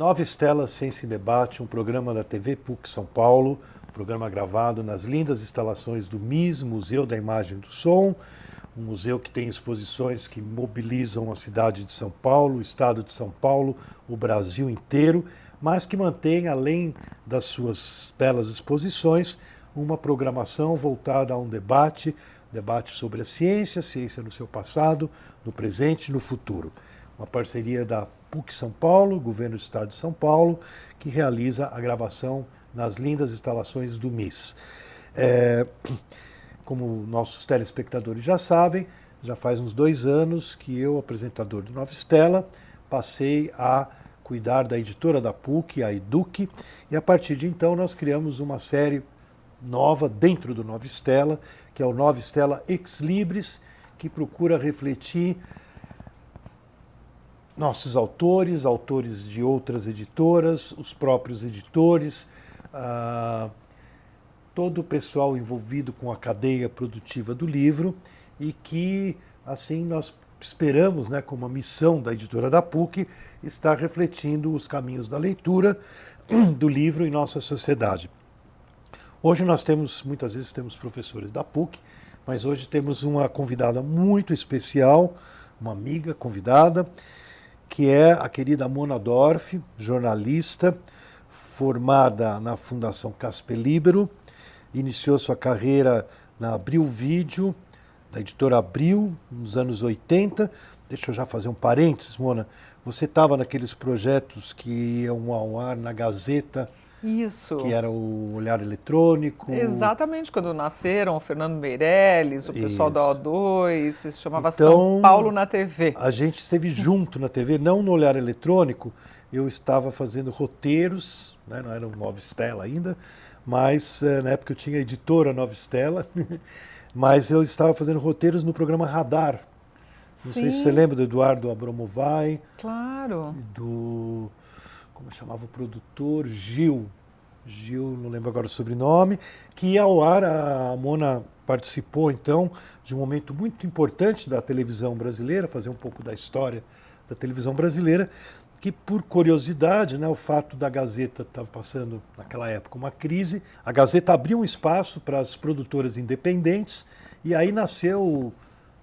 Nova Estela Ciência em Debate, um programa da TV PUC São Paulo, um programa gravado nas lindas instalações do MIS, Museu da Imagem do Som, um museu que tem exposições que mobilizam a cidade de São Paulo, o estado de São Paulo, o Brasil inteiro, mas que mantém, além das suas belas exposições, uma programação voltada a um debate, debate sobre a ciência, ciência no seu passado, no presente e no futuro. Uma parceria da PUC São Paulo, Governo do Estado de São Paulo, que realiza a gravação nas lindas instalações do MIS. É, como nossos telespectadores já sabem, já faz uns dois anos que eu, apresentador do Nova Estela, passei a cuidar da editora da PUC, a Eduque, e a partir de então nós criamos uma série nova dentro do Nova Estela, que é o Nova Estela Ex Libris, que procura refletir nossos autores, autores de outras editoras, os próprios editores, ah, todo o pessoal envolvido com a cadeia produtiva do livro e que, assim, nós esperamos, né, como uma missão da editora da PUC, estar refletindo os caminhos da leitura do livro em nossa sociedade. Hoje nós temos, muitas vezes temos professores da PUC, mas hoje temos uma convidada muito especial, uma amiga convidada, que é a querida Mona Dorf, jornalista, formada na Fundação Casper Libero, iniciou sua carreira na Abril Vídeo, da editora Abril, nos anos 80. Deixa eu já fazer um parênteses, Mona. Você estava naqueles projetos que iam ao ar na Gazeta isso. Que era o olhar eletrônico. Exatamente, quando nasceram o Fernando Meirelles, o pessoal Isso. da O2, se chamava então, São Paulo na TV. A gente esteve junto na TV, não no olhar eletrônico. Eu estava fazendo roteiros, né, não era um Nova Estela ainda, mas eh, na época eu tinha a editora Nova Estela, mas eu estava fazendo roteiros no programa Radar. Não Sim. sei se você lembra do Eduardo Abromovai. Claro. Do como chamava o produtor, Gil, Gil, não lembro agora o sobrenome, que ao ar a Mona participou então de um momento muito importante da televisão brasileira, fazer um pouco da história da televisão brasileira, que por curiosidade, né, o fato da Gazeta estar passando naquela época uma crise, a Gazeta abriu um espaço para as produtoras independentes e aí nasceu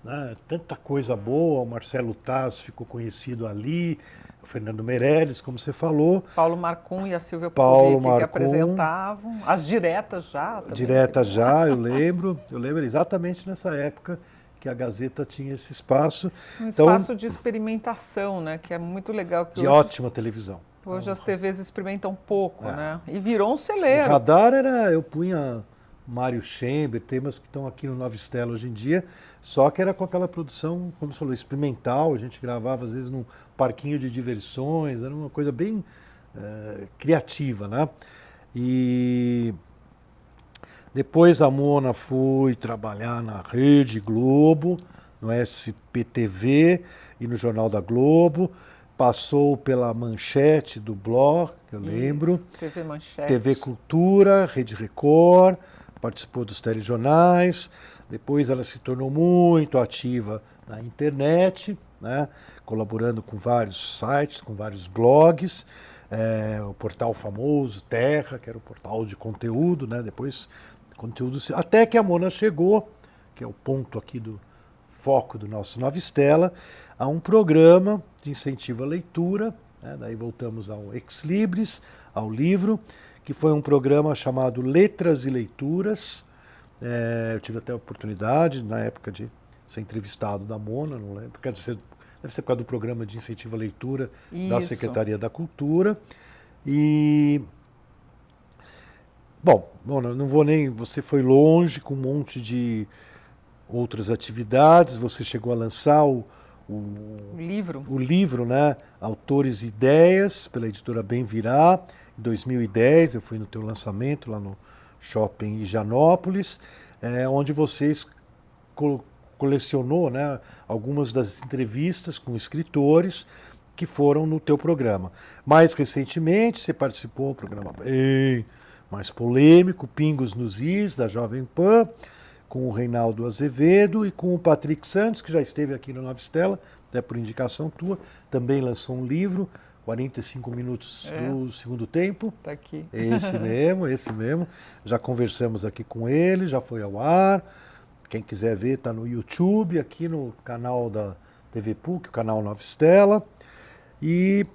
né, tanta coisa boa, o Marcelo Taz ficou conhecido ali, Fernando Meirelles, como você falou. Paulo Marcum e a Silvia Paulo que apresentavam. As diretas já. Diretas já, eu lembro. Eu lembro exatamente nessa época que a Gazeta tinha esse espaço. Um então, espaço de experimentação, né? Que é muito legal. Que de hoje, ótima televisão. Hoje as TVs experimentam pouco, é. né? E virou um celeiro. O radar era, eu punha Mário Chamber, temas que estão aqui no Nova Estela hoje em dia, só que era com aquela produção, como você falou, experimental, a gente gravava às vezes num parquinho de diversões, era uma coisa bem uh, criativa, né? E depois a Mona foi trabalhar na Rede Globo, no SPTV e no Jornal da Globo, passou pela Manchete do Blog, que eu lembro, Isso, TV Manchete. TV Cultura, Rede Record, participou dos telejornais, depois ela se tornou muito ativa na internet, né, colaborando com vários sites, com vários blogs, é, o portal famoso Terra, que era o portal de conteúdo, né, depois conteúdo até que a Mona chegou, que é o ponto aqui do foco do nosso Nova Estela, a um programa de incentivo à leitura, né, daí voltamos ao Ex Libris, ao livro, que foi um programa chamado Letras e Leituras. É, eu tive até a oportunidade, na época, de ser entrevistado da Mona, não lembro, quer dizer, deve ser por causa do programa de incentivo à leitura Isso. da Secretaria da Cultura. E. Bom, Mona, não vou nem. Você foi longe com um monte de outras atividades, você chegou a lançar o, o, o, livro. O livro, né? Autores e Ideias, pela editora Bem Virá. Em 2010, eu fui no teu lançamento lá no shopping Higienópolis, é, onde vocês co colecionou né, algumas das entrevistas com escritores que foram no teu programa. Mais recentemente, você participou do programa bem mais polêmico, Pingos nos Is, da Jovem Pan, com o Reinaldo Azevedo e com o Patrick Santos, que já esteve aqui no Nova Estela, até por indicação tua, também lançou um livro 45 minutos é. do segundo tempo. Está aqui. Esse mesmo, esse mesmo. Já conversamos aqui com ele, já foi ao ar. Quem quiser ver, está no YouTube, aqui no canal da TV PUC, o canal Nova Estela. E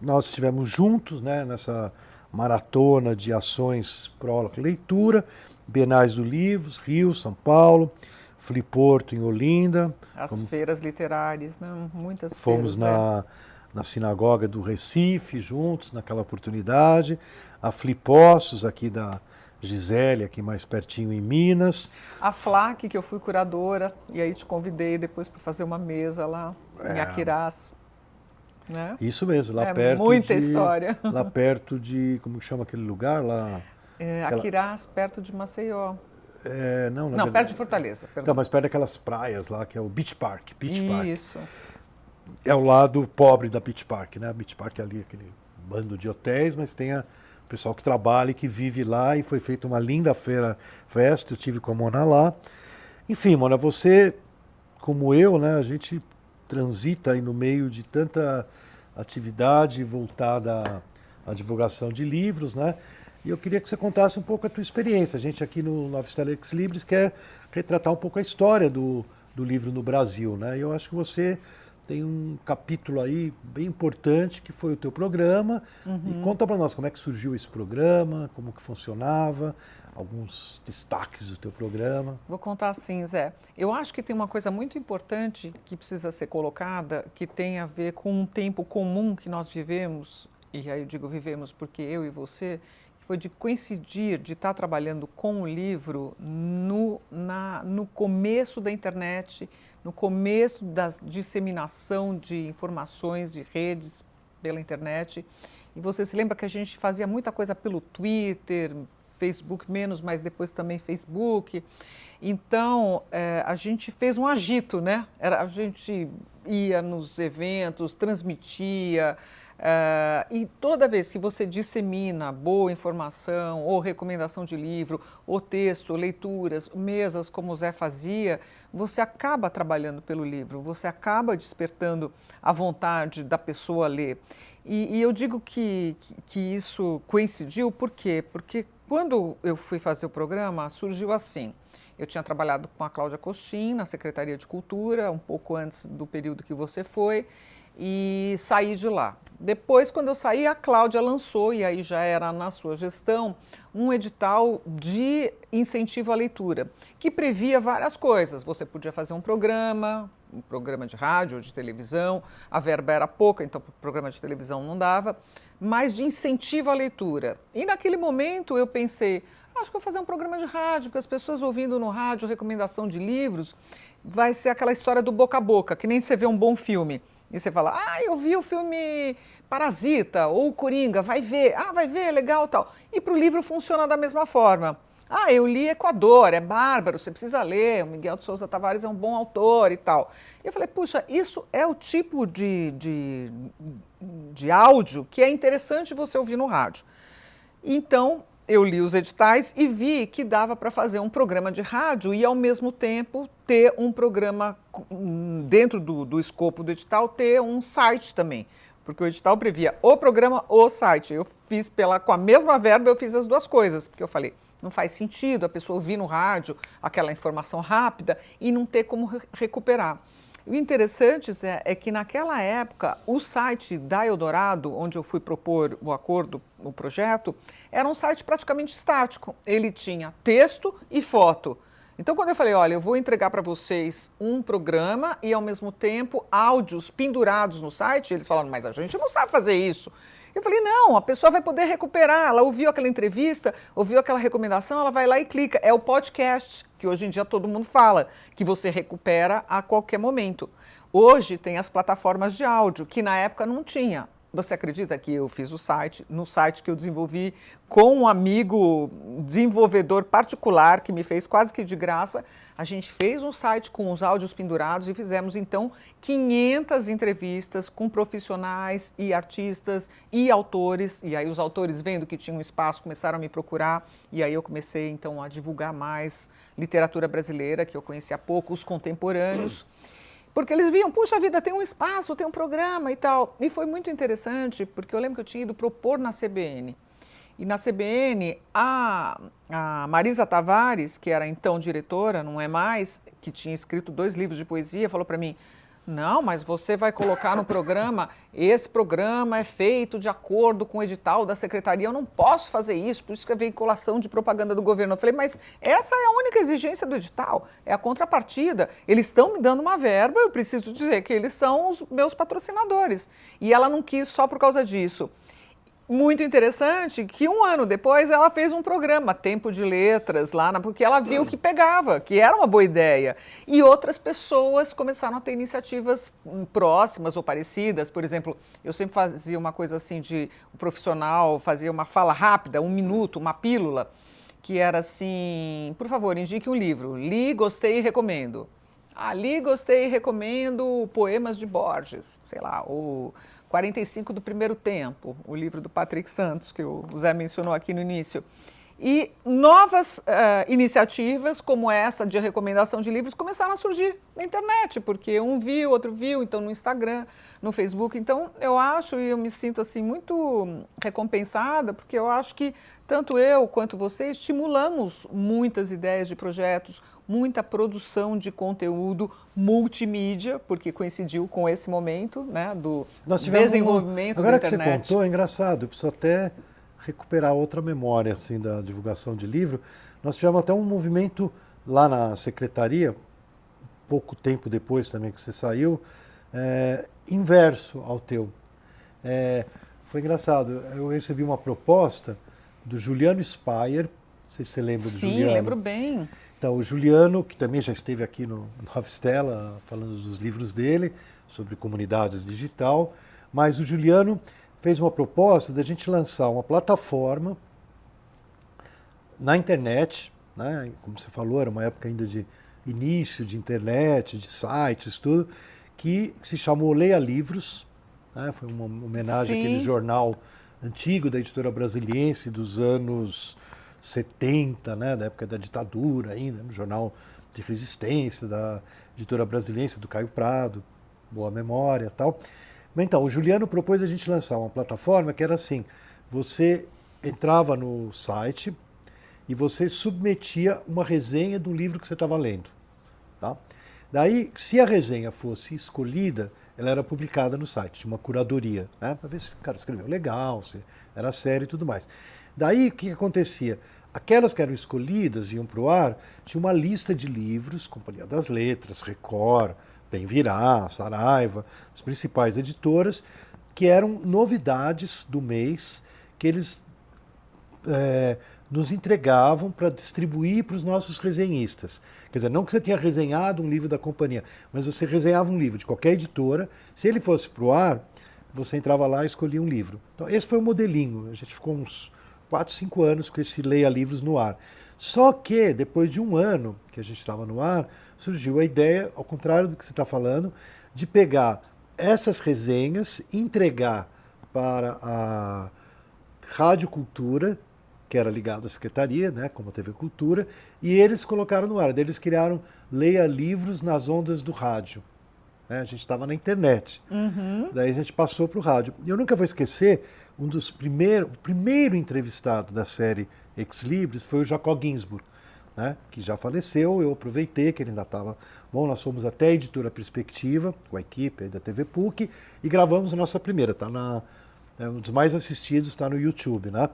nós estivemos juntos né, nessa maratona de ações pró leitura, Bienais do Livros, Rio, São Paulo, Fliporto em Olinda. As como... feiras literárias, né? muitas Fomos feiras. Fomos na, é na sinagoga do Recife, juntos, naquela oportunidade. A Flipossos, aqui da Gisele, aqui mais pertinho em Minas. A FLAC, que eu fui curadora, e aí te convidei depois para fazer uma mesa lá é. em Aquirás. Né? Isso mesmo, lá é, perto muita de, história. Lá perto de, como chama aquele lugar lá? É, aquela... Aquirás, perto de Maceió. É, não, não verdade... perto de Fortaleza. Perdão. Não, mas perto daquelas praias lá, que é o Beach Park. Beach Isso. Park. É o lado pobre da Beach Park, né? A Beach Park é ali aquele bando de hotéis, mas tem a, o pessoal que trabalha e que vive lá e foi feita uma linda feira festa, eu tive com a Mona lá. Enfim, Mona, você, como eu, né, a gente transita aí no meio de tanta atividade voltada à, divulgação de livros, né? E eu queria que você contasse um pouco a tua experiência. A gente aqui no Nova Stella Ex Libris quer retratar um pouco a história do, do livro no Brasil, né? E eu acho que você tem um capítulo aí bem importante que foi o teu programa. Uhum. E conta para nós como é que surgiu esse programa, como que funcionava, alguns destaques do teu programa. Vou contar assim, Zé. Eu acho que tem uma coisa muito importante que precisa ser colocada, que tem a ver com um tempo comum que nós vivemos, e aí eu digo vivemos porque eu e você, foi de coincidir, de estar trabalhando com o livro no, na, no começo da internet, no começo da disseminação de informações de redes pela internet. E você se lembra que a gente fazia muita coisa pelo Twitter, Facebook menos, mas depois também Facebook. Então, é, a gente fez um agito, né? Era, a gente ia nos eventos, transmitia, Uh, e toda vez que você dissemina boa informação, ou recomendação de livro, ou texto, leituras, mesas como o Zé fazia, você acaba trabalhando pelo livro, você acaba despertando a vontade da pessoa ler. E, e eu digo que, que, que isso coincidiu, por quê? Porque quando eu fui fazer o programa, surgiu assim. Eu tinha trabalhado com a Cláudia Costin na Secretaria de Cultura, um pouco antes do período que você foi, e saí de lá. Depois, quando eu saí, a Cláudia lançou, e aí já era na sua gestão, um edital de incentivo à leitura, que previa várias coisas. Você podia fazer um programa, um programa de rádio ou de televisão, a verba era pouca, então o programa de televisão não dava, mas de incentivo à leitura. E naquele momento eu pensei, acho que vou fazer um programa de rádio, porque as pessoas ouvindo no rádio recomendação de livros, vai ser aquela história do boca a boca, que nem você vê um bom filme. E você fala, ah, eu vi o filme Parasita ou Coringa, vai ver, ah, vai ver, legal tal. E para o livro funciona da mesma forma. Ah, eu li Equador, é bárbaro, você precisa ler, o Miguel de Souza Tavares é um bom autor e tal. E eu falei, puxa, isso é o tipo de, de, de áudio que é interessante você ouvir no rádio. Então, eu li os editais e vi que dava para fazer um programa de rádio e, ao mesmo tempo, ter um programa dentro do, do escopo do edital, ter um site também. Porque o edital previa o programa, o site. Eu fiz pela, com a mesma verba, eu fiz as duas coisas, porque eu falei, não faz sentido a pessoa ouvir no rádio aquela informação rápida e não ter como recuperar. O interessante Zé, é que naquela época o site da Eldorado, onde eu fui propor o acordo, o projeto, era um site praticamente estático. Ele tinha texto e foto. Então, quando eu falei, olha, eu vou entregar para vocês um programa e, ao mesmo tempo, áudios pendurados no site, eles falaram, mas a gente não sabe fazer isso. Eu falei, não, a pessoa vai poder recuperar. Ela ouviu aquela entrevista, ouviu aquela recomendação, ela vai lá e clica. É o podcast, que hoje em dia todo mundo fala, que você recupera a qualquer momento. Hoje tem as plataformas de áudio, que na época não tinha. Você acredita que eu fiz o site, no site que eu desenvolvi com um amigo desenvolvedor particular que me fez quase que de graça, a gente fez um site com os áudios pendurados e fizemos então 500 entrevistas com profissionais e artistas e autores. E aí os autores vendo que tinha um espaço começaram a me procurar e aí eu comecei então a divulgar mais literatura brasileira que eu conhecia pouco, os contemporâneos. Porque eles viam, puxa vida, tem um espaço, tem um programa e tal. E foi muito interessante, porque eu lembro que eu tinha ido propor na CBN. E na CBN, a, a Marisa Tavares, que era então diretora, não é mais, que tinha escrito dois livros de poesia, falou para mim: não, mas você vai colocar no programa, esse programa é feito de acordo com o edital da secretaria. Eu não posso fazer isso, por isso que é veiculação de propaganda do governo. Eu falei, mas essa é a única exigência do edital, é a contrapartida. Eles estão me dando uma verba, eu preciso dizer que eles são os meus patrocinadores. E ela não quis só por causa disso muito interessante que um ano depois ela fez um programa, Tempo de Letras, lá na, porque ela viu que pegava, que era uma boa ideia. E outras pessoas começaram a ter iniciativas hum, próximas ou parecidas. Por exemplo, eu sempre fazia uma coisa assim de o um profissional fazia uma fala rápida, um minuto, uma pílula, que era assim, por favor, indique um livro. Li, gostei e recomendo. Ah, li, gostei e recomendo poemas de Borges, sei lá, ou 45 do primeiro tempo, o livro do Patrick Santos, que o Zé mencionou aqui no início. E novas uh, iniciativas, como essa de recomendação de livros, começaram a surgir na internet, porque um viu, outro viu, então no Instagram, no Facebook. Então eu acho e eu me sinto assim muito recompensada, porque eu acho que tanto eu quanto você estimulamos muitas ideias de projetos, muita produção de conteúdo multimídia, porque coincidiu com esse momento né, do desenvolvimento um... Agora da internet. que você contou, é engraçado, eu preciso até recuperar outra memória assim da divulgação de livro. Nós tivemos até um movimento lá na secretaria, pouco tempo depois também que você saiu, é, inverso ao teu. É, foi engraçado, eu recebi uma proposta do Juliano Spayer, não sei se você lembra do Sim, Juliano. Sim, lembro bem. Então, o Juliano, que também já esteve aqui no Nova Estela, falando dos livros dele, sobre comunidades digital, mas o Juliano fez uma proposta da gente lançar uma plataforma na internet, né? como você falou, era uma época ainda de início de internet, de sites, tudo, que se chamou Leia Livros, né? foi uma homenagem Sim. àquele jornal antigo da editora brasiliense dos anos 70, né, da época da ditadura ainda, no jornal de resistência da editora brasileira do Caio Prado, boa memória tal. Mas então, o Juliano propôs a gente lançar uma plataforma que era assim, você entrava no site e você submetia uma resenha do livro que você estava lendo. Tá? Daí, se a resenha fosse escolhida, ela era publicada no site, uma curadoria, né? para ver se o cara escreveu legal, se era sério e tudo mais. Daí, o que acontecia? Aquelas que eram escolhidas, iam para o ar, tinha uma lista de livros, Companhia das Letras, Record, Bem Virá, Saraiva, as principais editoras, que eram novidades do mês que eles é, nos entregavam para distribuir para os nossos resenhistas. Quer dizer, não que você tenha resenhado um livro da companhia, mas você resenhava um livro de qualquer editora, se ele fosse para o ar, você entrava lá e escolhia um livro. Então, esse foi o modelinho. A gente ficou uns 4, 5 anos com esse Leia Livros no ar. Só que, depois de um ano que a gente estava no ar, surgiu a ideia, ao contrário do que você está falando, de pegar essas resenhas, entregar para a Rádio Cultura, que era ligado à secretaria, né, como a TV Cultura, e eles colocaram no ar. Eles criaram Leia Livros nas Ondas do Rádio. Né, a gente estava na internet. Uhum. Daí a gente passou para o rádio. E eu nunca vou esquecer um dos primeiros, o primeiro entrevistado da série Ex Libris foi o Jacó Ginsburg, né, que já faleceu. Eu aproveitei que ele ainda estava. Bom, nós fomos até a editora Perspectiva, com a equipe da TV PUC, e gravamos a nossa primeira. Está na. É um dos mais assistidos, está no YouTube. Né?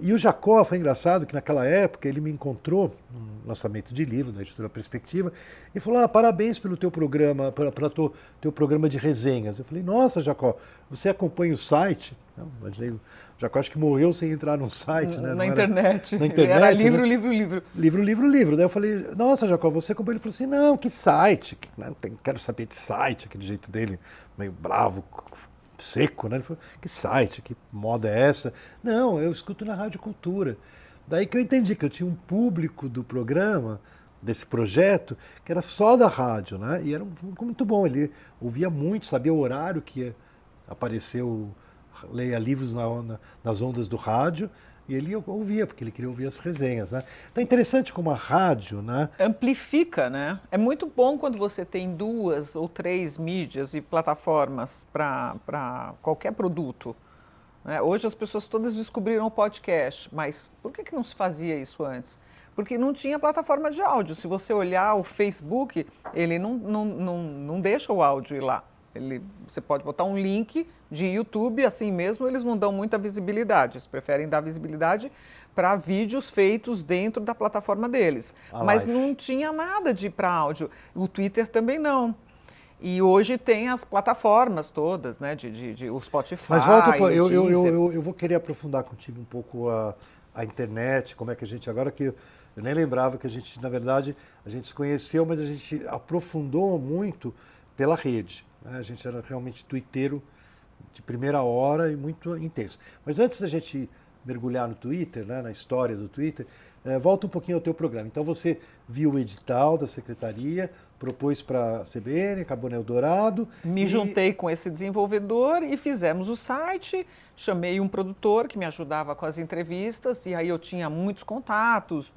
E o Jacó foi engraçado que naquela época ele me encontrou no lançamento de livro da editora Perspectiva e falou: ah, parabéns pelo teu programa, para teu, teu programa de resenhas. Eu falei: Nossa, Jacó, você acompanha o site? Não, imaginei, o Jacó acho que morreu sem entrar no site, né? Na internet. na internet. Era livro, né? livro, livro. Livro, livro, livro. Daí eu falei: Nossa, Jacó, você acompanha? Ele falou assim: Não, que site? Não quero saber de site, aquele jeito dele, meio bravo, seco, né? Ele falou, que site, que moda é essa? Não, eu escuto na Rádio Cultura. Daí que eu entendi que eu tinha um público do programa, desse projeto, que era só da rádio, né? E era muito bom. Ele ouvia muito, sabia o horário que apareceu Leia Livros na, na, nas ondas do rádio. E ele ouvia, porque ele queria ouvir as resenhas, né? É interessante como a rádio, né? Amplifica, né? É muito bom quando você tem duas ou três mídias e plataformas para qualquer produto. Né? Hoje as pessoas todas descobriram o podcast, mas por que, que não se fazia isso antes? Porque não tinha plataforma de áudio. Se você olhar o Facebook, ele não, não, não, não deixa o áudio ir lá. Ele, você pode botar um link de YouTube, assim mesmo eles não dão muita visibilidade, eles preferem dar visibilidade para vídeos feitos dentro da plataforma deles. A Mas live. não tinha nada de para áudio. O Twitter também não. E hoje tem as plataformas todas, né? De, de, de o Spotify. Mas volta, eu, eu, eu, eu, eu vou querer aprofundar contigo um pouco a, a internet, como é que a gente. Agora que eu nem lembrava que a gente, na verdade, a gente se conheceu, mas a gente aprofundou muito pela rede. Né? A gente era realmente twitteiro de primeira hora e muito intenso. Mas antes da gente mergulhar no Twitter, né, na história do Twitter, é, volta um pouquinho ao teu programa. Então você viu o edital da secretaria, propôs para a CBN, acabou no Eldorado. Me e... juntei com esse desenvolvedor e fizemos o site chamei um produtor que me ajudava com as entrevistas e aí eu tinha muitos contatos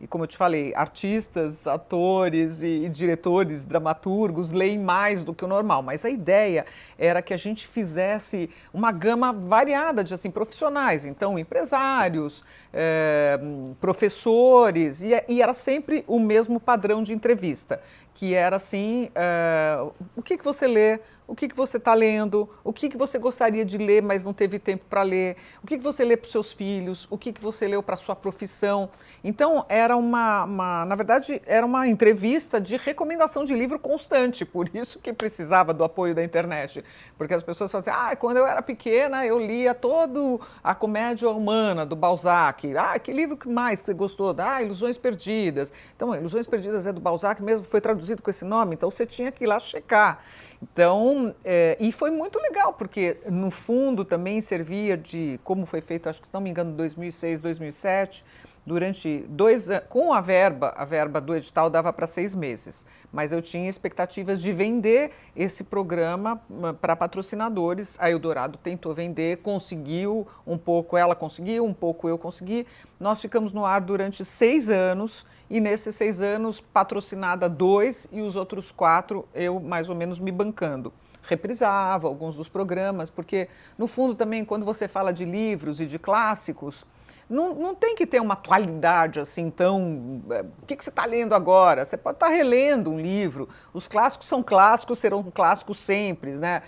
e como eu te falei artistas atores e, e, diretores dramaturgos leem mais do que o normal mas a ideia era que a gente fizesse uma gama variada de assim profissionais então empresários é, professores e, e era sempre o mesmo padrão de entrevista que era assim é, o que, que você lê o que, que você está lendo, o que, que você gostaria de ler, mas não teve tempo para ler, o que, que você lê para os seus filhos, o que, que você leu para a sua profissão. Então, era uma, uma, na verdade, era uma entrevista de recomendação de livro constante, por isso que precisava do apoio da internet. Porque as pessoas falam assim, ah, quando eu era pequena, eu lia todo a comédia humana do Balzac. Ah, que livro mais que você gostou? Ah, Ilusões Perdidas. Então, Ilusões Perdidas é do Balzac mesmo, foi traduzido com esse nome, então você tinha que ir lá checar. Então, é, e foi muito legal, porque no fundo também servia de, como foi feito, acho que se não me engano, 2006, 2007, durante dois com a verba, a verba do edital dava para seis meses, mas eu tinha expectativas de vender esse programa para patrocinadores. A Eldorado tentou vender, conseguiu um pouco, ela conseguiu, um pouco eu consegui. Nós ficamos no ar durante seis anos e nesses seis anos, patrocinada dois e os outros quatro eu mais ou menos me bancando. Reprisava alguns dos programas, porque no fundo também, quando você fala de livros e de clássicos, não, não tem que ter uma atualidade assim tão. É, o que, que você está lendo agora? Você pode estar tá relendo um livro. Os clássicos são clássicos, serão clássicos sempre, né?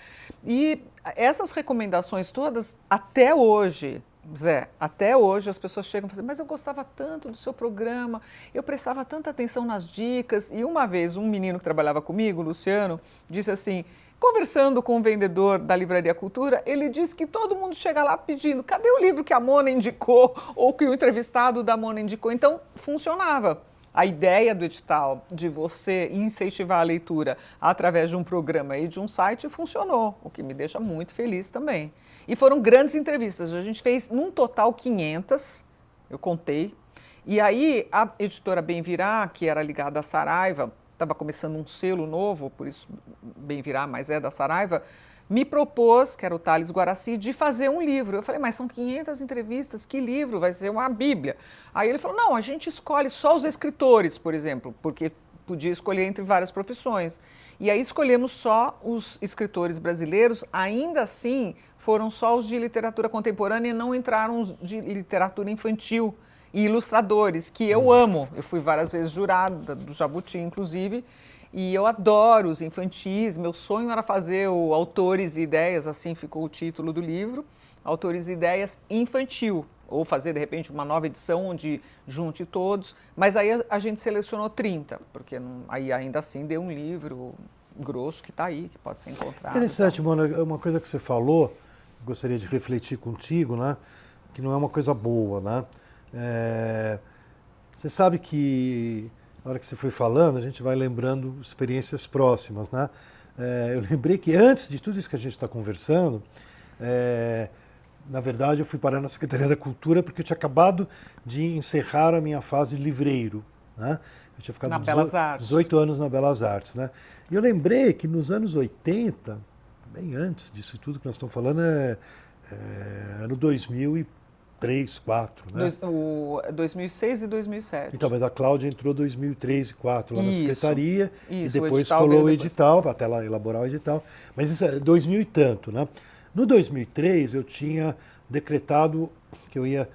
E essas recomendações todas, até hoje, Zé, até hoje as pessoas chegam e falam, mas eu gostava tanto do seu programa, eu prestava tanta atenção nas dicas. E uma vez um menino que trabalhava comigo, Luciano, disse assim: conversando com o vendedor da Livraria Cultura, ele disse que todo mundo chega lá pedindo: cadê o livro que a Mona indicou ou que o entrevistado da Mona indicou? Então funcionava. A ideia do edital de você incentivar a leitura através de um programa e de um site funcionou, o que me deixa muito feliz também. E foram grandes entrevistas. A gente fez, num total, 500, eu contei. E aí, a editora Bem Virá, que era ligada à Saraiva, estava começando um selo novo, por isso Bem Virá, mas é da Saraiva, me propôs, que era o Thales Guaraci, de fazer um livro. Eu falei, mas são 500 entrevistas, que livro? Vai ser uma bíblia. Aí ele falou, não, a gente escolhe só os escritores, por exemplo, porque podia escolher entre várias profissões. E aí escolhemos só os escritores brasileiros, ainda assim foram só os de literatura contemporânea e não entraram os de literatura infantil e ilustradores, que eu hum. amo. Eu fui várias vezes jurada do Jabuti, inclusive, e eu adoro os infantis. Meu sonho era fazer o Autores e Ideias, assim ficou o título do livro, Autores e Ideias Infantil, ou fazer de repente uma nova edição onde junte todos, mas aí a, a gente selecionou 30, porque não, aí ainda assim deu um livro grosso que está aí, que pode ser encontrado. Interessante, Mona, uma coisa que você falou, gostaria de refletir contigo, né? Que não é uma coisa boa, né? É, você sabe que na hora que você foi falando, a gente vai lembrando experiências próximas, né? É, eu lembrei que antes de tudo isso que a gente está conversando, é, na verdade eu fui parar na Secretaria da Cultura porque eu tinha acabado de encerrar a minha fase livreiro, né? Eu tinha ficado na 18, Belas Artes. 18 anos na Belas Artes, né? E eu lembrei que nos anos 80, bem antes disso tudo que nós estamos falando, é, é ano 2000 e 2003, 2004, né? Dois, o 2006 e 2007. Então, mas a Cláudia entrou em 2003 e 2004 lá Isso, na secretaria isso, e depois colou o depois. edital, até lá elaborar o edital. Mas isso é 2000 e tanto, né? No 2003 eu tinha decretado que eu ia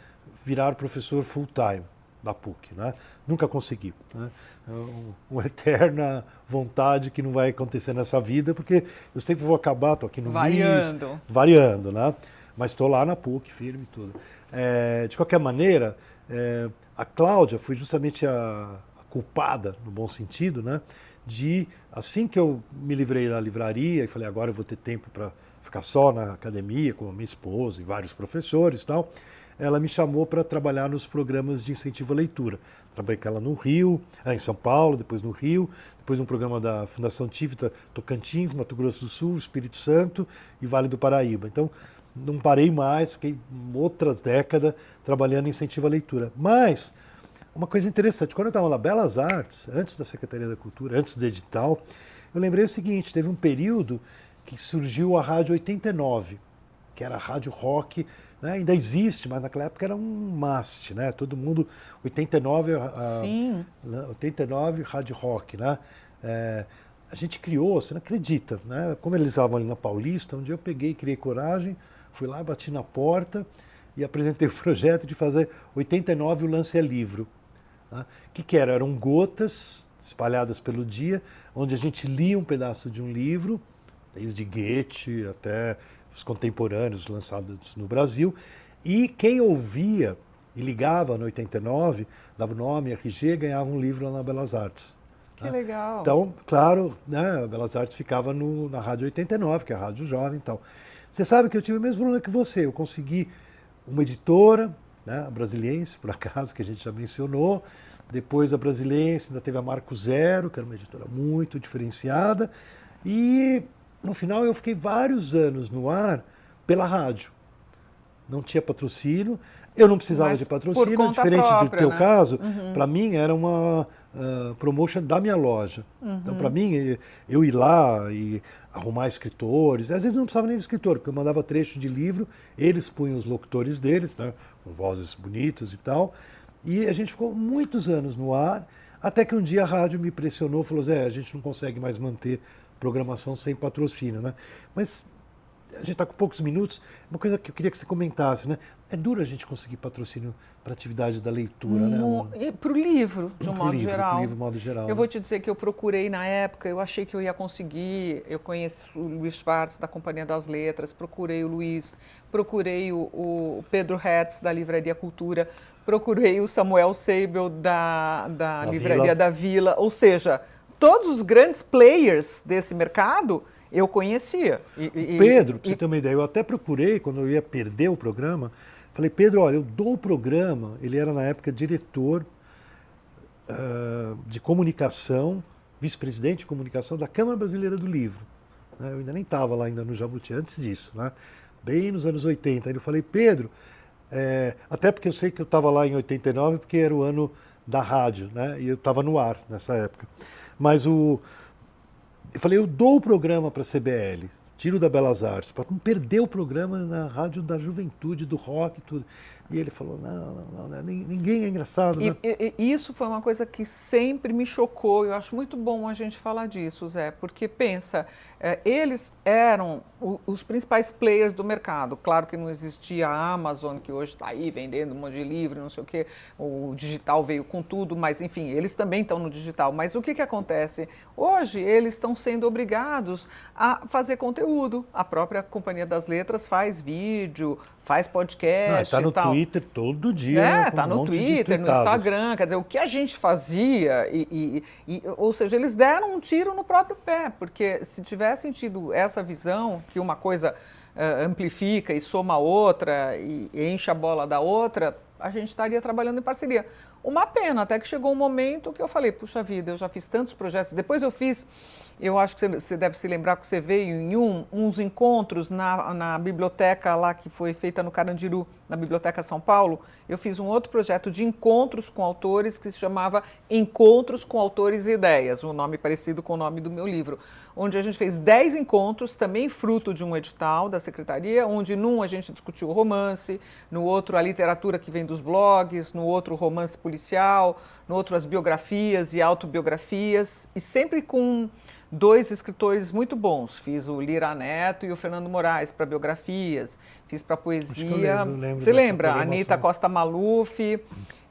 virar professor full time da PUC, né? Nunca consegui, né? É um- uma eterna vontade que não vai acontecer nessa vida, porque eu sempre vou acabar, estou aqui no Variando. MIS, variando, né? Mas estou lá na PUC, firme e tudo. É, de qualquer maneira, é, a Cláudia foi justamente a, a culpada, no bom sentido, né? De, assim que eu me livrei da livraria e falei, agora eu vou ter tempo para ficar só na academia com a minha esposa e vários professores e tal, ela me chamou para trabalhar nos programas de incentivo à leitura. Trabalhei com ela no Rio, ah, em São Paulo, depois no Rio, depois um programa da Fundação Tivita, Tocantins, Mato Grosso do Sul, Espírito Santo e Vale do Paraíba. Então, não parei mais, fiquei outras décadas trabalhando em incentivo à leitura. Mas, uma coisa interessante, quando eu estava na Belas Artes, antes da Secretaria da Cultura, antes do edital, eu lembrei o seguinte, teve um período que surgiu a Rádio 89, que era a rádio rock, né? ainda existe, mas naquela época era um must, né? Todo mundo, 89, a, Sim. né, 89 rádio rock, né? É, a gente criou, você não acredita, né? Como eles estavam ali na Paulista, um dia eu peguei, criei coragem, fui lá, bati na porta e apresentei o projeto de fazer 89 o lance é livro. O que, que era? Eram gotas espalhadas pelo dia, onde a gente lia um pedaço de um livro, desde Goethe até os contemporâneos lançados no Brasil, e quem ouvia e ligava no 89, dava o nome, RG, ganhava um livro lá na Belas Artes. Que legal. Então, claro, né, a Belas Artes ficava no, na Rádio 89, que é a Rádio Jovem e tal. Você sabe que eu tive o mesmo problema que você. Eu consegui uma editora, né, a Brasiliense, por acaso, que a gente já mencionou. Depois a Brasiliense ainda teve a Marco Zero, que era uma editora muito diferenciada. E no final eu fiquei vários anos no ar pela rádio. Não tinha patrocínio, eu não precisava Mas de patrocínio, diferente do própria, teu né? caso, para mim era uma ah, promotion da minha loja. Então, para mim, eu ir lá e arrumar escritores, às vezes não precisava nem de escritor, porque eu mandava trecho de livro, eles punham os locutores deles, né, com vozes bonitas e tal, e a gente ficou muitos anos no ar, até que um dia a rádio me pressionou, falou, Zé, a gente não consegue mais manter programação sem patrocínio, né? Mas a gente está com poucos minutos, uma coisa que eu queria que você comentasse, né? É duro a gente conseguir patrocínio para atividade da leitura, né? Para o livro, de um modo livro, geral. livro, modo geral, Eu né? vou te dizer que eu procurei na época, eu achei que eu ia conseguir. Eu conheço o Luiz Schwartz, da Companhia das Letras, procurei o Luiz, procurei o, o Pedro Hertz, da Livraria Cultura, procurei o Samuel Seibel, da, da, Da Livraria Vila. da Vila. Ou seja, todos os grandes players desse mercado eu conhecia. E- e- Pedro, para você ter uma ideia, eu até procurei quando eu ia perder o programa. Falei, Pedro, olha, eu dou o programa. Ele era na época diretor ah, de comunicação, vice-presidente de comunicação da Câmara Brasileira do Livro. né? Eu ainda nem estava lá ainda no Jabuti antes disso, né? bem nos anos 80. Aí eu falei, Pedro, é, até porque eu sei que eu estava lá em 89, porque era o ano da rádio, né? e eu estava no ar nessa época. Mas o, eu falei, eu dou o programa para a CBL, tiro da Belas Artes, para não perder o programa na rádio da juventude, do rock e tudo. E ele falou, não, não, não, né, nin- ninguém é engraçado, E, né? e- isso foi uma coisa que sempre me chocou. Eu acho muito bom a gente falar disso, Zé, porque pensa, eh, eles eram os principais players do mercado. Claro que não existia a Amazon, que hoje está aí vendendo um monte de livro, não sei o quê. O digital veio com tudo, mas enfim, eles também estão no digital. Mas o que, que acontece? Hoje eles estão sendo obrigados a fazer conteúdo. A própria Companhia das Letras faz vídeo, faz podcast Está no tal. Twitter todo dia. É, com tá um no Twitter, no. Instagram, quer dizer, o que a gente fazia, e, e- e- ou seja, eles deram um tiro no próprio pé, porque se tivessem tido essa visão, que uma coisa eh, amplifica e soma a outra, e enche a bola da outra, a gente estaria trabalhando em parceria. Uma pena, até que chegou um momento que eu falei, puxa vida, eu já fiz tantos projetos. Depois eu fiz, eu acho que você deve se lembrar que você veio em um, uns encontros na, na biblioteca lá que foi feita no Carandiru, na Biblioteca São Paulo. Eu fiz um outro projeto de encontros com autores que se chamava Encontros com Autores e Ideias, um nome parecido com o nome do meu livro onde a gente fez 10 encontros, também fruto de um edital da secretaria, onde num a gente discutiu o romance, no outro a literatura que vem dos blogs, no outro o romance policial, no outro as biografias e autobiografias, e sempre com dois escritores muito bons. Fiz o Lira Neto e o Fernando Moraes para biografias, fiz para poesia. Lembro, lembro Você lembra? Anitta Costa Maluf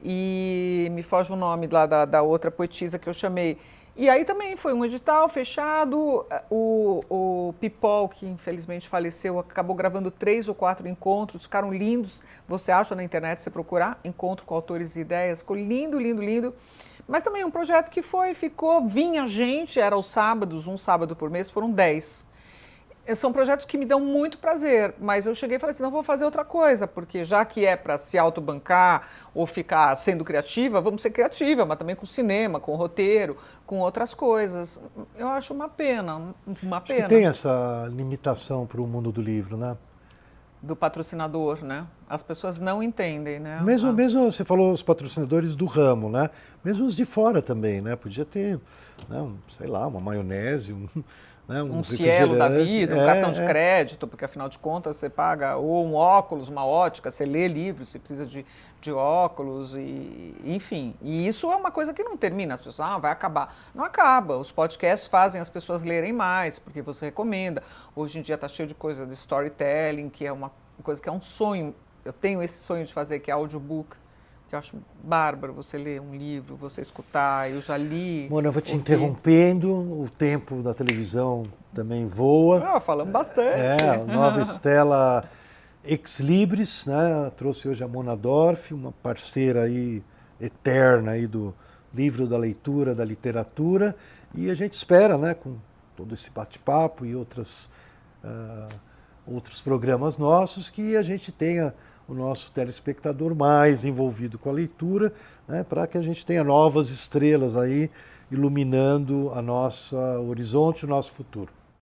e me foge o nome lá da, da outra poetisa que eu chamei. E aí também foi um edital fechado. O, o Pipol, que infelizmente faleceu, acabou gravando três ou quatro encontros, ficaram lindos. Você acha na internet, você procurar, encontro com autores e ideias, ficou lindo, lindo, lindo. Mas também um projeto que foi, ficou, vinha gente, era os sábados, um sábado por mês, foram dez são projetos que me dão muito prazer, mas eu cheguei e falei assim, não vou fazer outra coisa, porque já que é para se autobancar ou ficar sendo criativa, vamos ser criativa, mas também com cinema, com roteiro, com outras coisas. Eu acho uma pena, uma acho pena. Que tem essa limitação para o mundo do livro, né? Do patrocinador, né? As pessoas não entendem, né? Mesmo, ah. mesmo você falou os patrocinadores do ramo, né? Mesmo os de fora também, né? Podia ter, né? um, sei lá, uma maionese, um né? Um, um cielo da vida, um é, cartão de é. crédito, porque afinal de contas você paga, ou um óculos, uma ótica, você lê livros, você precisa de, de óculos, e, enfim. E isso é uma coisa que não termina, as pessoas, ah, vai acabar. Não acaba, os podcasts fazem as pessoas lerem mais, porque você recomenda. Hoje em dia está cheio de coisa de storytelling, que é uma coisa que é um sonho. Eu tenho esse sonho de fazer, que é audiobook que eu acho bárbaro você ler um livro, você escutar. Eu já li. Mona, eu vou te interrompendo, o tempo da televisão também voa. Ah, falamos bastante. É, nova Estela Ex Libris, né? Trouxe hoje a Mona Dorf, uma parceira aí eterna aí do livro da leitura, da literatura, e a gente espera, né, com todo esse bate-papo e outras, uh, outros programas nossos, que a gente tenha o nosso telespectador mais envolvido com a leitura, né, para que a gente tenha novas estrelas aí iluminando a nossa horizonte, o nosso futuro.